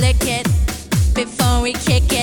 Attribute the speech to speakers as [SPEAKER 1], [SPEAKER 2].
[SPEAKER 1] lick it before we kick it.